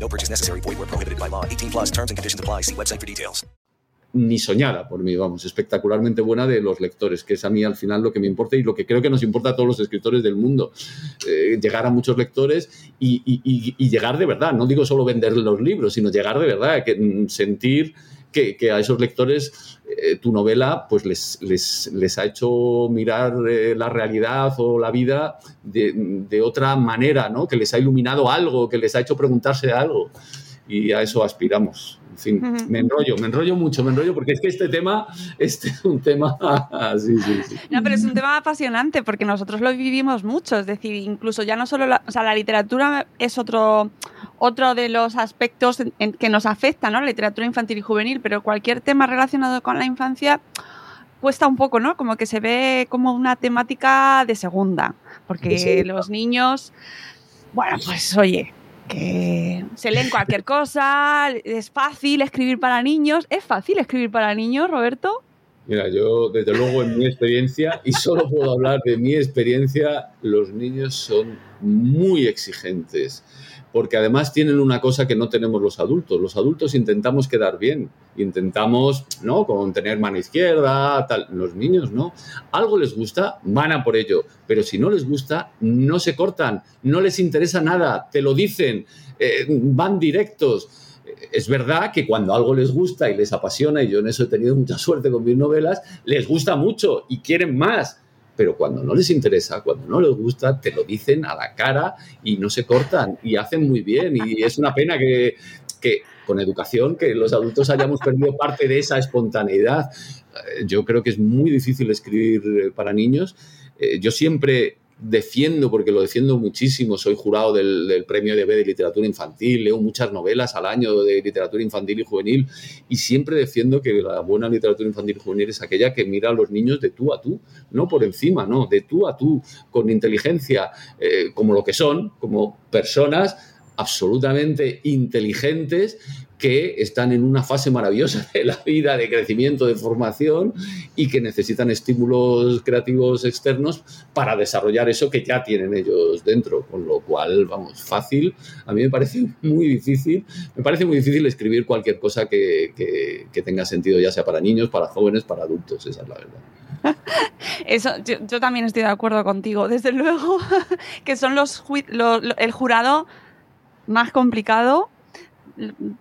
No purchase necessary. Void where prohibited by law. 18 plus terms and conditions apply. See website for details. Ni soñada por mí, vamos, espectacularmente buena de los lectores, que es a mí al final lo que me importa y lo que creo que nos importa a todos los escritores del mundo. Eh, llegar a muchos lectores y, y, y, y, llegar de verdad. No digo solo vender los libros, sino llegar de verdad, que, mm, sentir que, a esos lectores eh, tu novela pues les, les, les ha hecho mirar eh, la realidad o la vida de, de, otra manera, ¿no? que les ha iluminado algo, que les ha hecho preguntarse algo. Y a eso aspiramos. En fin, uh -huh. me enrollo, me enrollo mucho, me enrollo porque es que este tema, este es un tema... [laughs] sí, sí, sí. No, pero es un tema apasionante porque nosotros lo vivimos mucho. Es decir, incluso ya no solo la, o sea, la literatura es otro otro de los aspectos en, en que nos afecta, ¿no? La literatura infantil y juvenil, pero cualquier tema relacionado con la infancia cuesta un poco, ¿no? Como que se ve como una temática de segunda, porque sí. los niños, bueno, pues oye, que se leen cualquier cosa, es fácil escribir para niños, ¿es fácil escribir para niños, Roberto? Mira, yo desde luego en mi experiencia, y solo puedo hablar de mi experiencia, los niños son muy exigentes porque además tienen una cosa que no tenemos los adultos. Los adultos intentamos quedar bien, intentamos, ¿no? Con tener mano izquierda, tal. Los niños no. Algo les gusta, van a por ello, pero si no les gusta, no se cortan, no les interesa nada, te lo dicen, eh, van directos. Es verdad que cuando algo les gusta y les apasiona, y yo en eso he tenido mucha suerte con mis novelas, les gusta mucho y quieren más pero cuando no les interesa, cuando no les gusta, te lo dicen a la cara y no se cortan y hacen muy bien. Y es una pena que, que con educación, que los adultos hayamos perdido parte de esa espontaneidad. Yo creo que es muy difícil escribir para niños. Yo siempre defiendo, porque lo defiendo muchísimo, soy jurado del, del premio de B de literatura infantil, leo muchas novelas al año de literatura infantil y juvenil y siempre defiendo que la buena literatura infantil y juvenil es aquella que mira a los niños de tú a tú, no por encima, no, de tú a tú, con inteligencia, eh, como lo que son, como personas absolutamente inteligentes que están en una fase maravillosa de la vida, de crecimiento, de formación y que necesitan estímulos creativos externos para desarrollar eso que ya tienen ellos dentro. Con lo cual, vamos, fácil. A mí me parece muy difícil, me parece muy difícil escribir cualquier cosa que, que, tenga sentido, ya sea para niños, para jóvenes, para adultos, esa es la verdad. [laughs] Eso, yo, también estoy de acuerdo contigo. Desde luego [laughs] que son los, lo, lo, el jurado más complicado.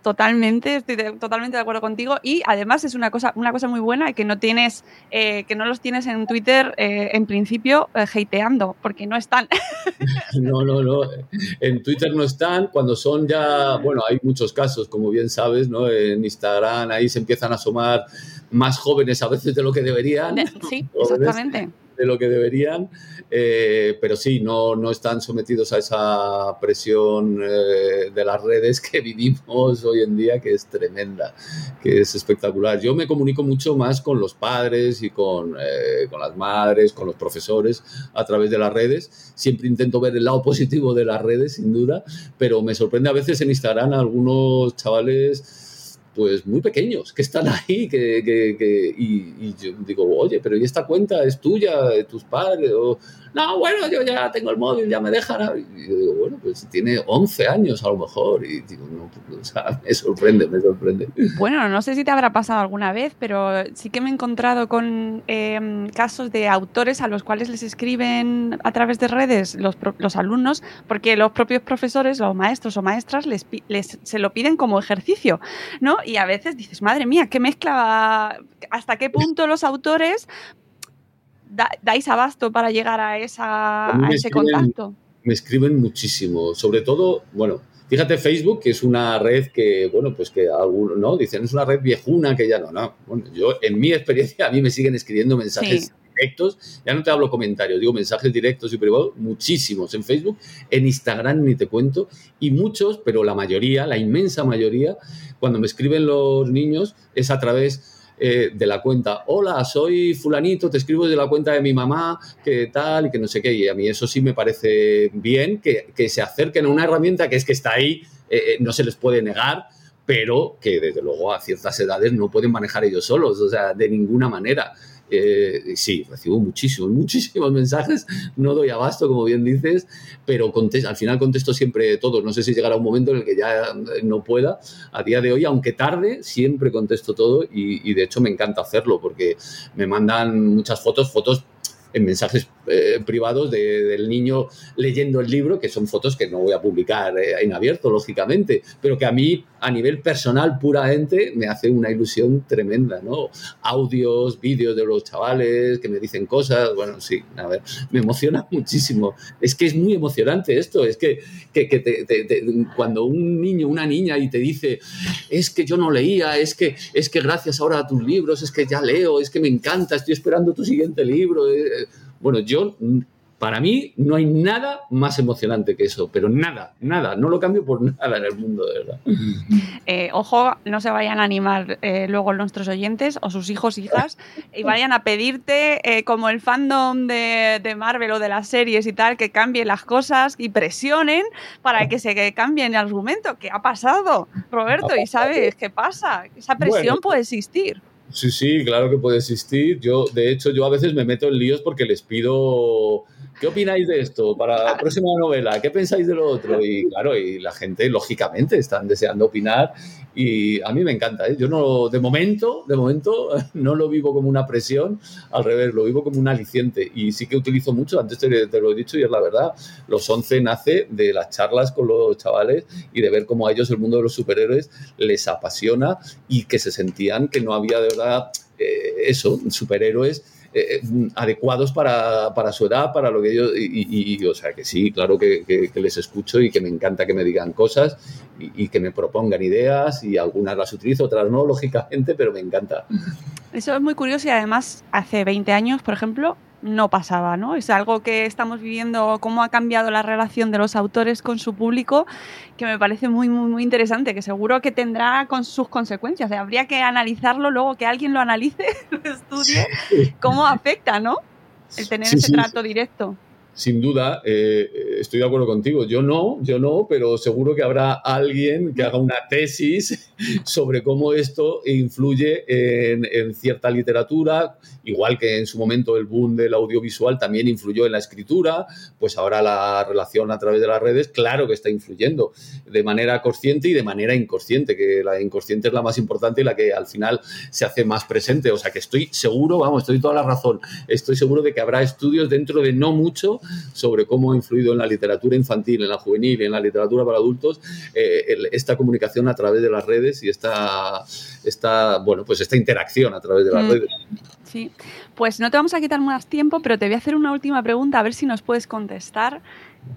Totalmente, estoy de, totalmente de acuerdo contigo. Y además es una cosa, una cosa muy buena que no tienes, eh, que no los tienes en Twitter eh, en principio eh, hateando, porque no están. [laughs] [laughs] No, no, no. En Twitter no están. Cuando son ya, bueno, hay muchos casos, como bien sabes, ¿no? En Instagram ahí se empiezan a asomar más jóvenes a veces de lo que deberían. Sí, [laughs] exactamente. De lo que deberían, eh, pero sí, no, no están sometidos a esa presión eh, de las redes que [laughs] vivimos hoy en día, que es tremenda, que es espectacular. Yo me comunico mucho más con los padres y con, eh, con las madres, con los profesores a través de las redes. Siempre intento ver el lado positivo de las redes, sin duda, pero me sorprende a veces en Instagram a algunos chavales pues muy pequeños que están ahí que, que, que y, y, yo digo, oye, pero ¿y esta cuenta es tuya, de tus padres? No, bueno, yo ya tengo el móvil, ya me dejan. Y yo digo, bueno, pues tiene 11 años a lo mejor. Y digo, no, o sea, me sorprende, me sorprende. Bueno, no sé si te habrá pasado alguna vez, pero sí que me he encontrado con eh, casos de autores a los cuales les escriben a través de redes los, los alumnos, porque los propios profesores, los maestros o maestras, les, les, se lo piden como ejercicio, ¿no? Y a veces dices, madre mía, qué mezcla, hasta qué [laughs] punto los autores da, dais abasto para llegar a, esa, a ese escriben, contacto. Me escriben muchísimo, sobre todo, bueno, fíjate Facebook, que es una red que, bueno, pues que algunos, ¿no? Dicen, es una red viejuna que ya no, no. Bueno, yo, en mi experiencia, a mí me siguen escribiendo mensajes. Sí directos, ya no te hablo comentarios, digo mensajes directos y privados, muchísimos en Facebook, en Instagram ni te cuento, y muchos, pero la mayoría, la inmensa mayoría, cuando me escriben los niños es a través eh, de la cuenta, hola, soy fulanito, te escribo de la cuenta de mi mamá, que tal y que no sé qué, y a mí eso sí me parece bien, que, que se acerquen a una herramienta que es que está ahí, eh, no se les puede negar, pero que desde luego a ciertas edades no pueden manejar ellos solos, o sea, de ninguna manera. Eh, sí, recibo muchísimos, muchísimos mensajes, no doy abasto, como bien dices, pero contesto, al final contesto siempre todos. No sé si llegará un momento en el que ya no pueda. A día de hoy, aunque tarde, siempre contesto todo y, y de hecho me encanta hacerlo porque me mandan muchas fotos, fotos en mensajes eh, privados de, del niño leyendo el libro, que son fotos que no voy a publicar eh, en abierto, lógicamente, pero que a mí, a nivel personal, puramente, me hace una ilusión tremenda, ¿no? Audios, vídeos de los chavales que me dicen cosas, bueno, sí, a ver, me emociona [laughs] muchísimo. Es que es muy emocionante esto, es que, que, que te, cuando un niño, una niña, y te dice, es que yo no leía, es que, es que gracias ahora a tus libros, es que ya leo, es que me encanta, estoy esperando tu siguiente libro. Eh, bueno, yo, para mí, no hay nada más emocionante que eso, pero nada, nada, no lo cambio por [laughs] nada en el mundo, de verdad. [laughs] Eh, ojo, no se vayan a animar eh, luego nuestros oyentes o sus hijos, hijas, y vayan a pedirte, eh, como el fandom de, de, Marvel o de las series y tal, que cambien las cosas y presionen para que se cambien el argumento. ¿Qué ha pasado, Roberto? ¿Y sabes qué pasa? Esa presión bueno. puede existir. Sí, sí, claro que puede existir. Yo, de hecho, yo a veces me meto en líos porque les pido, ¿qué opináis de esto para la próxima novela? ¿Qué pensáis de lo otro? Y claro, y la gente, lógicamente, están deseando opinar y a mí me encanta. ¿eh? Yo no, de momento, de momento, [laughs] no lo vivo como una presión, al revés, lo vivo como un aliciente. Y sí que utilizo mucho, antes te, lo he dicho y es la verdad, los 11 nace de las charlas con los chavales y de ver cómo a ellos el mundo de los superhéroes les apasiona y que se sentían que no había de verdad eh, eso, superhéroes eh, adecuados para, para, su edad, para lo que ellos. Y, o sea, que sí, claro que, que, que, les escucho y que me encanta que me digan cosas y, y, que me propongan ideas y algunas las utilizo, otras no, [laughs] lógicamente, pero me encanta. Eso es muy curioso y además hace 20 años, por ejemplo, no pasaba, ¿no? Es algo que estamos viviendo, cómo ha cambiado la relación de los autores con su público, que me parece muy, muy, muy interesante, que seguro que tendrá con sus consecuencias. O sea, habría que analizarlo luego, que alguien lo analice, [laughs] lo estudie, cómo afecta, ¿no? El tener sí, ese sí, trato directo. Sin duda, eh, estoy de acuerdo contigo. Yo no, yo no, pero seguro que habrá alguien que haga una tesis [laughs] sobre cómo esto influye en, cierta literatura, igual que en su momento el boom del audiovisual también influyó en la escritura, pues ahora la relación a través de las redes, claro que está influyendo de manera consciente y de manera inconsciente, que la inconsciente es la más importante y la que al final se hace más presente. O sea que estoy seguro, vamos, estoy toda la razón, estoy seguro de que habrá estudios dentro de no mucho sobre cómo ha influido en la literatura infantil, en la juvenil, en la literatura para adultos, eh, esta comunicación a través de las redes y esta, esta, bueno, pues esta interacción a través de las mm. redes. Sí, pues no te vamos a quitar más tiempo, pero te voy a hacer una última pregunta, a ver si nos puedes contestar.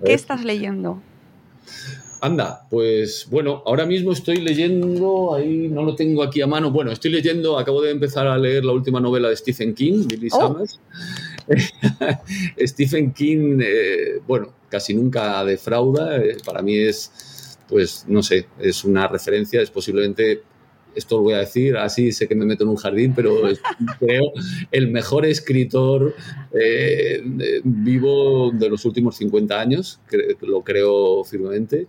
¿Qué estás leyendo? Anda, pues bueno, ahora mismo estoy leyendo, ahí no lo tengo aquí a mano, bueno, estoy leyendo, acabo de empezar a leer la última novela de Stephen King, Billy oh. Summers. [laughs] Stephen King, eh, bueno, casi nunca defrauda, eh, para mí es, pues no sé, es una referencia, es posiblemente esto lo voy a decir, así sé que me meto en un jardín, pero [laughs] creo el mejor escritor eh, vivo de los últimos 50 años, lo creo firmemente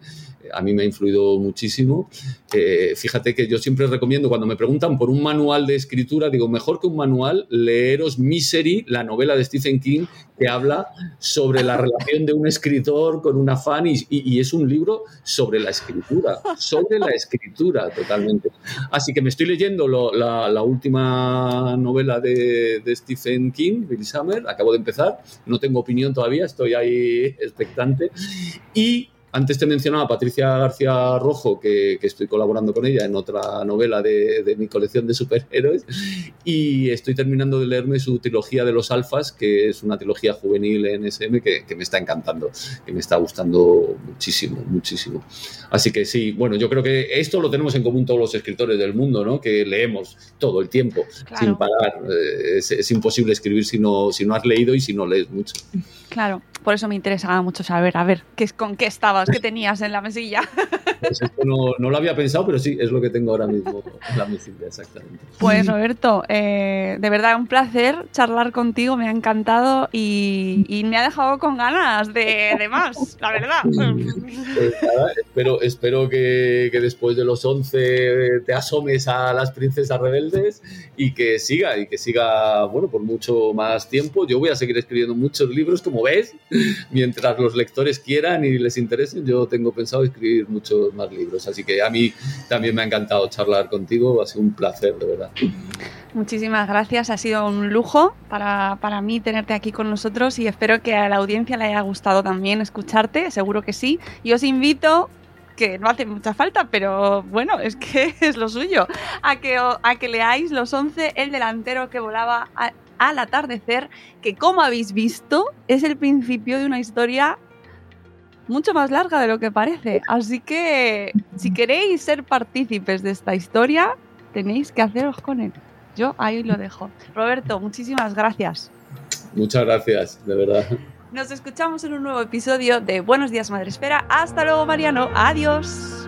a mí me ha influido muchísimo. Eh, fíjate que yo siempre recomiendo, cuando me preguntan por un manual de escritura, digo, mejor que un manual, leeros Misery, la novela de Stephen King, que habla sobre la relación de un escritor con una fan y, es un libro sobre la escritura, sobre la escritura totalmente. Así que me estoy leyendo la, última novela de, de, Stephen King, Billy Summer, acabo de empezar, no tengo opinión todavía, estoy ahí expectante. Y antes te mencionaba a Patricia García Rojo, que, estoy colaborando con ella en otra novela de, mi colección de superhéroes, y estoy terminando de leerme su trilogía de los alfas, que es una trilogía juvenil en SM que, me está encantando, que me está gustando muchísimo, muchísimo. Así que sí, bueno, yo creo que esto lo tenemos en común todos los escritores del mundo, ¿no? Que leemos todo el tiempo, sin parar. Eh, es, imposible escribir si no, si no has leído y si no lees mucho. Claro, por eso me interesaba mucho saber, a ver, ¿qué, ¿con qué estabas? ¿Qué [laughs] tenías en la mesilla? Pues esto no, no, lo había pensado, pero sí, es lo que tengo ahora mismo en la mesilla, exactamente. Pues Roberto, eh, de verdad un placer charlar contigo, me ha encantado y, me ha dejado con ganas de, de más, la verdad. Pues espero, espero que, que, después de los 11 te asomes a las princesas rebeldes y que siga, y que siga, bueno, por mucho más tiempo. Yo voy a seguir escribiendo muchos libros como ves, [laughs] mientras los lectores quieran y les interesen, yo tengo pensado escribir muchos más libros. Así que a mí también me ha encantado charlar contigo, ha sido un placer, de verdad. Muchísimas gracias, ha sido un lujo para, para, mí tenerte aquí con nosotros y espero que a la audiencia le haya gustado también escucharte, seguro que sí. Y os invito que no hace mucha falta, pero bueno, es que [laughs] es lo suyo, a que, a que leáis Los 11, el delantero que volaba al atardecer, que como habéis visto es el principio de una historia mucho más larga de lo que parece. Así que si queréis ser partícipes de esta historia, tenéis que haceros con él. Yo ahí lo dejo. Roberto, muchísimas gracias. Muchas gracias, de verdad. Nos escuchamos en un nuevo episodio de Buenos días, Madre Espera. Hasta luego, Mariano. Adiós.